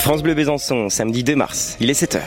France Bleu Besançon, samedi 2 mars, il est 7h.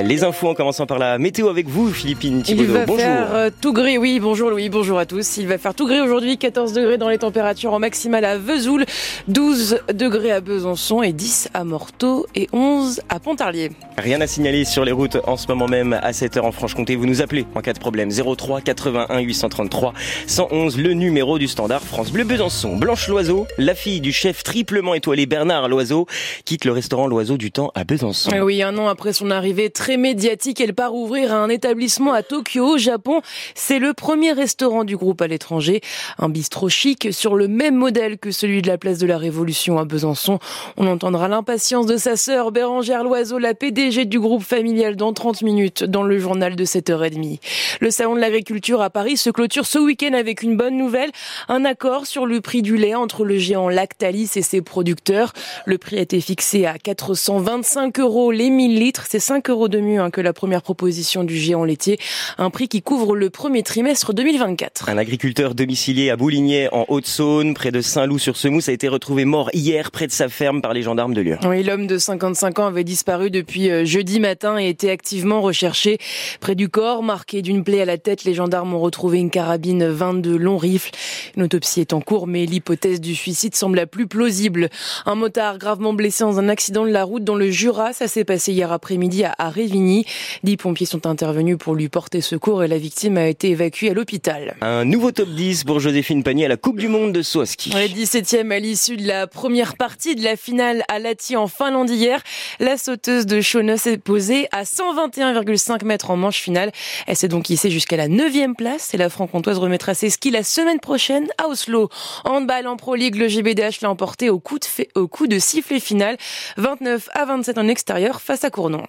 Les infos en commençant par la météo avec vous, Philippine Il va faire euh, tout gris, oui, bonjour Louis, bonjour à tous. Il va faire tout gris aujourd'hui, 14 degrés dans les températures en maximale à Vesoul, 12 degrés à Besançon et 10 à Morteau et 11 à Pontarlier. Rien à signaler sur les routes en ce moment même à 7h en Franche-Comté. Vous nous appelez en cas de problème 03 81 833 111, le numéro du standard France Bleu Besançon. Blanche Loiseau, la fille du chef triplement étoilé Bernard Loiseau, quitte le restaurant Loiseau du Temps à Besançon. Oui, un an après son arrivée, très médiatique. Elle part ouvrir un établissement à Tokyo, au Japon. C'est le premier restaurant du groupe à l'étranger. Un bistrot chic sur le même modèle que celui de la place de la Révolution à Besançon. On entendra l'impatience de sa sœur Bérangère Loiseau, la PDG du groupe familial dans 30 minutes dans le journal de 7h30. Le salon de l'agriculture à Paris se clôture ce week-end avec une bonne nouvelle. Un accord sur le prix du lait entre le géant Lactalis et ses producteurs. Le prix a été fixé à 425 euros les 1000 litres. C'est 5 euros de mieux hein, que la première proposition du géant laitier, un prix qui couvre le premier trimestre 2024. Un agriculteur domicilié à Bouligné en Haute-Saône, près de Saint-Loup-sur-Semousse, a été retrouvé mort hier près de sa ferme par les gendarmes de Lyon. Oui, l'homme de 55 ans avait disparu depuis euh, jeudi matin et était activement recherché près du corps, marqué d'une plaie à la tête. Les gendarmes ont retrouvé une carabine 22 longs rifles. Une autopsie est en cours, mais l'hypothèse du suicide semble la plus plausible. Un motard gravement blessé dans un accident de la route dans le Jura, ça s'est passé hier après-midi à Révigny. Dix pompiers sont intervenus pour lui porter secours et la victime a été évacuée à l'hôpital. Un nouveau top 10 pour Joséphine Panier à la Coupe du Monde de saut ski. 17e à l'issue de la première partie de la finale à Lati en Finlande hier. La sauteuse de Shona s'est posée à 121,5 mètres en manche finale. Elle s'est donc hissée jusqu'à la 9e place et la franc-comtoise remettra ses skis la semaine prochaine à Oslo. Handball en Pro League, le GBDH l'a emporté au coup de, au coup de sifflet final 29 à 27 en extérieur face à Cournon.